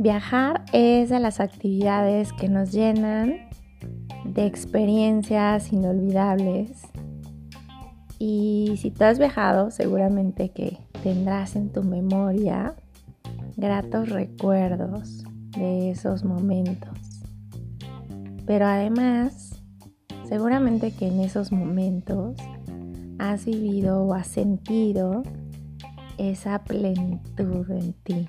Viajar es de las actividades que nos llenan de experiencias inolvidables. Y si tú has viajado, seguramente que tendrás en tu memoria gratos recuerdos de esos momentos. Pero además, seguramente que en esos momentos has vivido o has sentido esa plenitud en ti.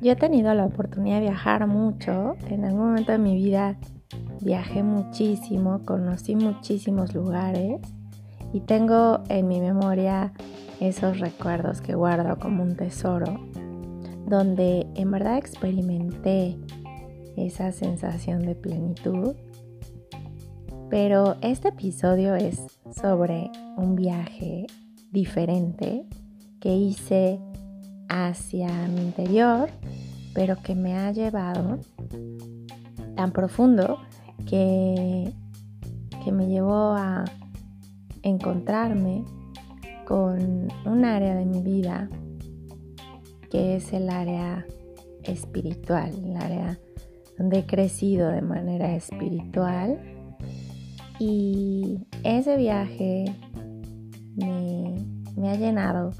Yo he tenido la oportunidad de viajar mucho. En algún momento de mi vida viajé muchísimo, conocí muchísimos lugares y tengo en mi memoria esos recuerdos que guardo como un tesoro, donde en verdad experimenté esa sensación de plenitud. Pero este episodio es sobre un viaje diferente que hice hacia mi interior, pero que me ha llevado tan profundo que, que me llevó a encontrarme con un área de mi vida que es el área espiritual, el área donde he crecido de manera espiritual. Y ese viaje me, ha llenado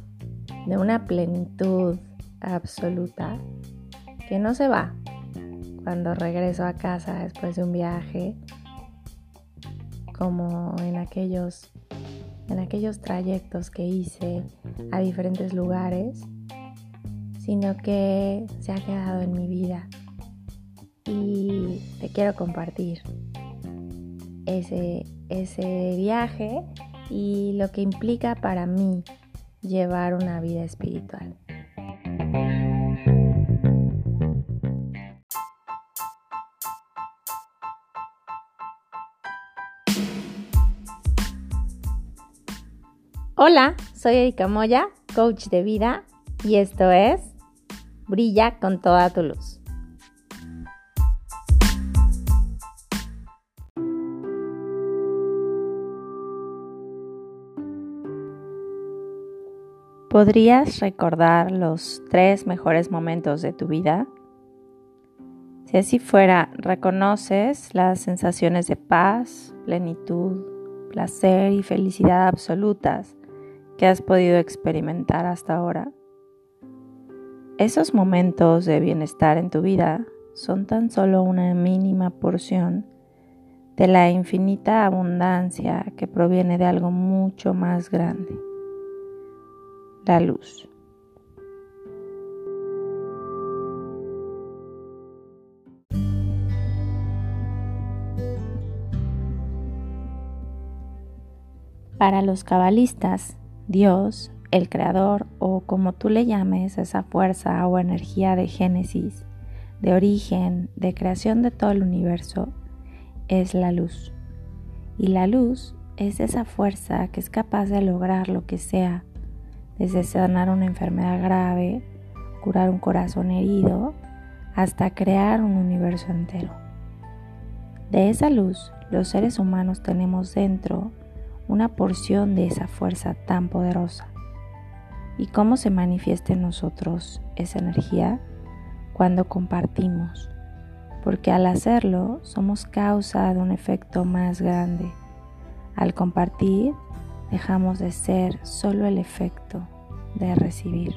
de una plenitud absoluta que no se va cuando regreso a casa después de un viaje como en aquellos en aquellos trayectos que hice a diferentes lugares sino que se ha quedado en mi vida. Y te quiero compartir ese, ese viaje y lo que implica para mí llevar una vida espiritual. Hola, soy Erika Moya, coach de vida, y esto es Brilla con toda tu luz. ¿Podrías recordar los tres mejores momentos de tu vida? Si así fuera, ¿reconoces las sensaciones de paz, plenitud, placer y felicidad absolutas que has podido experimentar hasta ahora? Esos momentos de bienestar en tu vida son tan solo una mínima porción de la infinita abundancia que proviene de algo mucho más grande la luz. Para los cabalistas, Dios, el creador o como tú le llames esa fuerza o energía de génesis, de origen, de creación de todo el universo, es la luz. Y la luz es esa fuerza que es capaz de lograr lo que sea desde sanar una enfermedad grave, curar un corazón herido, hasta crear un universo entero. De esa luz, los seres humanos tenemos dentro una porción de esa fuerza tan poderosa. ¿Y cómo se manifiesta en nosotros esa energía? Cuando compartimos, porque al hacerlo somos causa de un efecto más grande. Al compartir, dejamos de ser solo el efecto de recibir.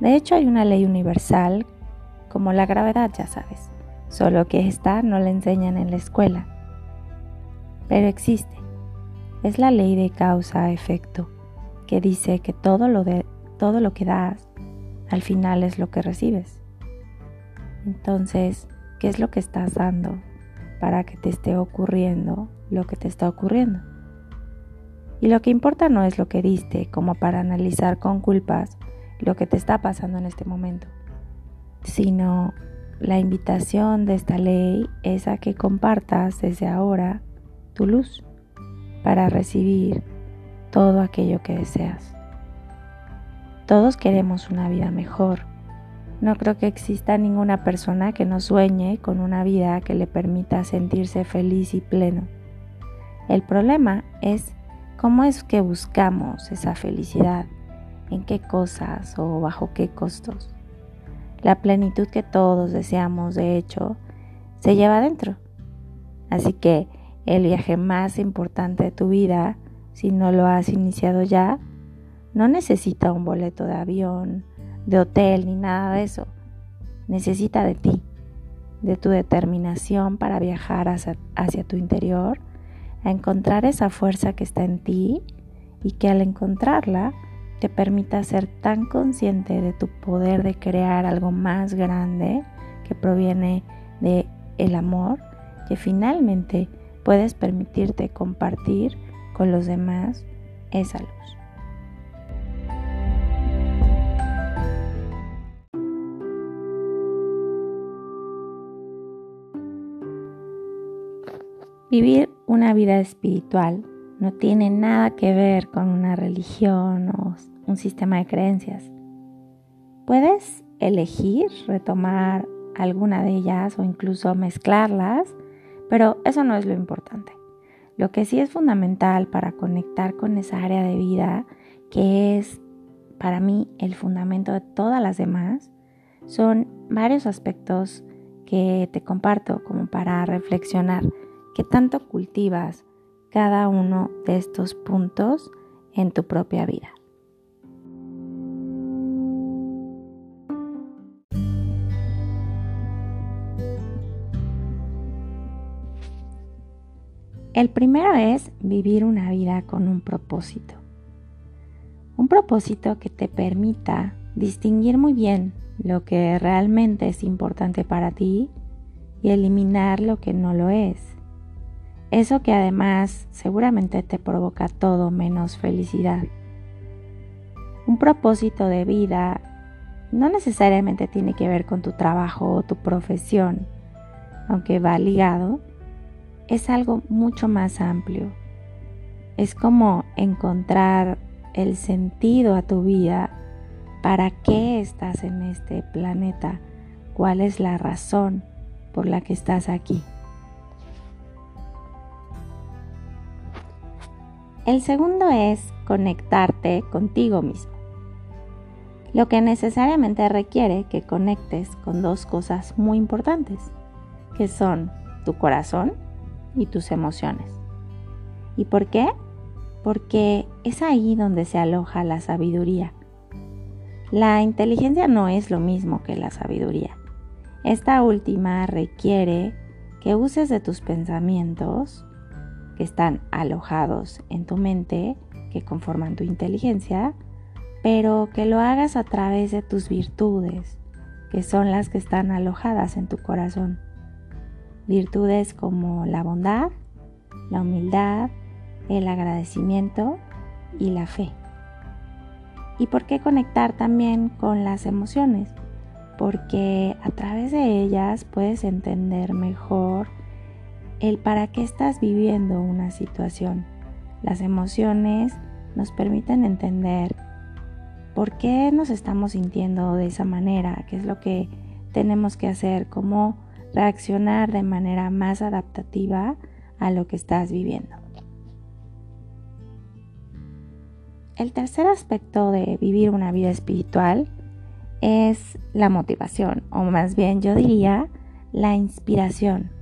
De hecho, hay una ley universal como la gravedad, ya sabes, solo que esta no la enseñan en la escuela. Pero existe. Es la ley de causa-efecto, que dice que todo lo, de, todo lo que das, al final es lo que recibes. Entonces, ¿qué es lo que estás dando para que te esté ocurriendo lo que te está ocurriendo? Y lo que importa no es lo que diste, como para analizar con culpas lo que te está pasando en este momento, sino la invitación de esta ley es a que compartas desde ahora tu luz para recibir todo aquello que deseas. Todos queremos una vida mejor. No creo que exista ninguna persona que no sueñe con una vida que le permita sentirse feliz y pleno. El problema es cómo es que buscamos esa felicidad, en qué cosas o bajo qué costos. La plenitud que todos deseamos, de hecho, se lleva adentro. Así que el viaje más importante de tu vida, si no lo has iniciado ya, no necesita un boleto de avión, de hotel ni nada de eso. Necesita de ti, de tu determinación para viajar hacia, hacia tu interior, a encontrar esa fuerza que está en ti y que al encontrarla te permita ser tan consciente de tu poder de crear algo más grande que proviene de el amor que finalmente puedes permitirte compartir con los demás esa luz. Vivir una vida espiritual no tiene nada que ver con una religión o un sistema de creencias. Puedes elegir retomar alguna de ellas o incluso mezclarlas, pero eso no es lo importante. Lo que sí es fundamental para conectar con esa área de vida, que es para mí el fundamento de todas las demás, son varios aspectos que te comparto como para reflexionar qué tanto cultivas cada uno de estos puntos en tu propia vida. El primero es vivir una vida con un propósito. Un propósito que te permita distinguir muy bien lo que realmente es importante para ti y eliminar lo que no lo es. Eso que además seguramente te provoca todo menos felicidad. Un propósito de vida no necesariamente tiene que ver con tu trabajo o tu profesión, aunque va ligado, es algo mucho más amplio. Es como encontrar el sentido a tu vida, para qué estás en este planeta, cuál es la razón por la que estás aquí. El segundo es conectarte contigo mismo, lo que necesariamente requiere que conectes con dos cosas muy importantes, que son tu corazón y tus emociones. ¿Y por qué? Porque es ahí donde se aloja la sabiduría. La inteligencia no es lo mismo que la sabiduría. Esta última requiere que uses de tus pensamientos que están alojados en tu mente, que conforman tu inteligencia, pero que lo hagas a través de tus virtudes, que son las que están alojadas en tu corazón. Virtudes como la bondad, la humildad, el agradecimiento y la fe. ¿Y por qué conectar también con las emociones? Porque a través de ellas puedes entender mejor el para qué estás viviendo una situación. Las emociones nos permiten entender por qué nos estamos sintiendo de esa manera, qué es lo que tenemos que hacer, cómo reaccionar de manera más adaptativa a lo que estás viviendo. El tercer aspecto de vivir una vida espiritual es la motivación, o más bien yo diría la inspiración.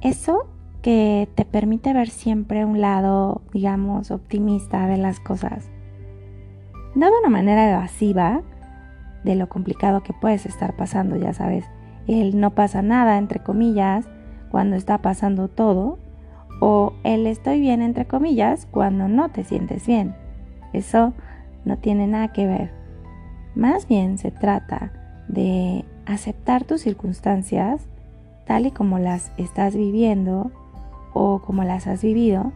Eso que te permite ver siempre un lado, digamos, optimista de las cosas. De una manera evasiva de lo complicado que puedes estar pasando, ya sabes, el no pasa nada, entre comillas, cuando está pasando todo, o el estoy bien, entre comillas, cuando no te sientes bien. Eso no tiene nada que ver. Más bien se trata de aceptar tus circunstancias tal y como las estás viviendo o como las has vivido,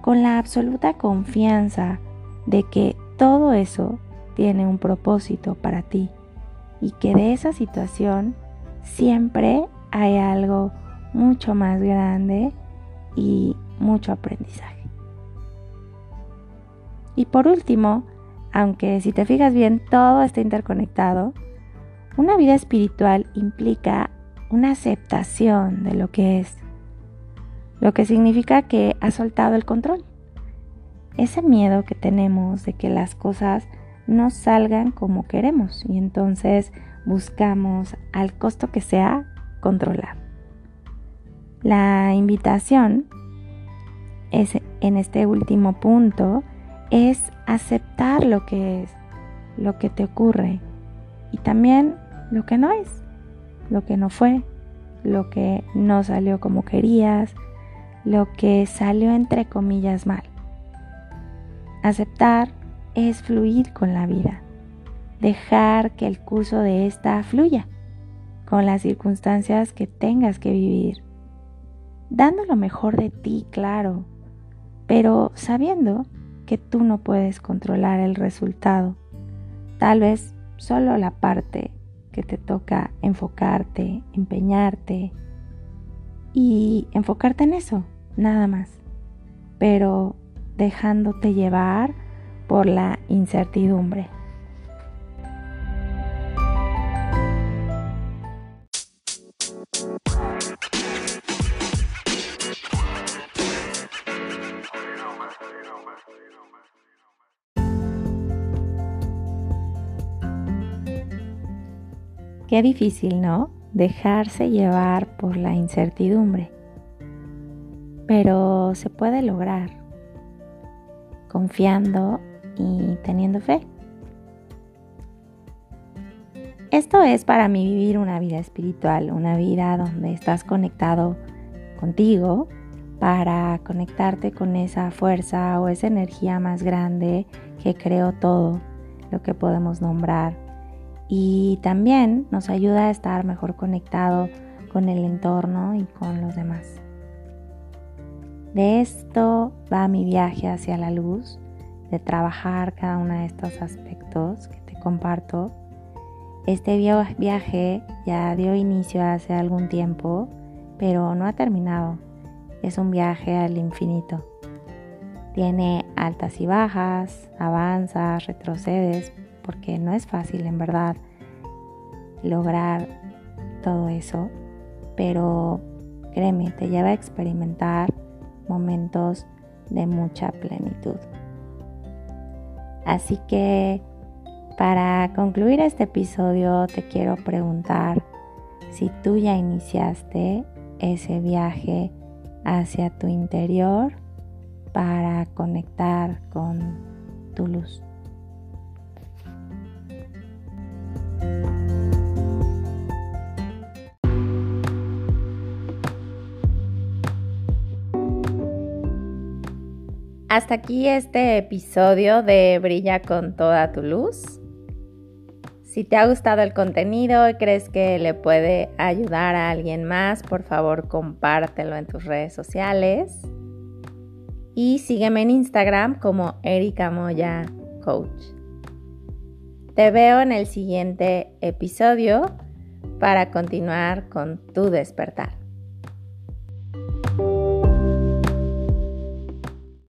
con la absoluta confianza de que todo eso tiene un propósito para ti y que de esa situación siempre hay algo mucho más grande y mucho aprendizaje. Y por último, aunque si te fijas bien todo está interconectado, una vida espiritual implica una aceptación de lo que es. lo que significa que has soltado el control. Ese miedo que tenemos de que las cosas no salgan como queremos y entonces buscamos al costo que sea controlar. La invitación es, en este último punto es aceptar lo que es, lo que te ocurre y también lo que no es, lo que no fue, lo que no salió como querías, lo que salió entre comillas mal. Aceptar es fluir con la vida, dejar que el curso de esta fluya con las circunstancias que tengas que vivir, dando lo mejor de ti, claro, pero sabiendo que tú no puedes controlar el resultado, tal vez solo la parte que te toca enfocarte, empeñarte y enfocarte en eso, nada más, pero dejándote llevar por la incertidumbre. Qué difícil, ¿no? Dejarse llevar por la incertidumbre. Pero se puede lograr confiando y teniendo fe. Esto es para mí vivir una vida espiritual, una vida donde estás conectado contigo para conectarte con esa fuerza o esa energía más grande que creó todo lo que podemos nombrar y también nos ayuda a estar mejor conectado con el entorno y con los demás. De esto va mi viaje hacia la luz, de trabajar cada uno de estos aspectos que te comparto. Este viaje ya dio inicio hace algún tiempo, pero no ha terminado. Es un viaje al infinito. Tiene altas y bajas, avanzas, retrocedes, porque no es fácil en verdad lograr todo eso, pero créeme, te lleva a experimentar momentos de mucha plenitud. Así que para concluir este episodio te quiero preguntar si tú ya iniciaste ese viaje hacia tu interior para conectar con tu luz. Hasta aquí este episodio de Brilla con toda tu luz. Si te ha gustado el contenido y crees que le puede ayudar a alguien más, por favor compártelo en tus redes sociales. Y sígueme en Instagram como Erika Moya Coach. Te veo en el siguiente episodio para continuar con tu despertar.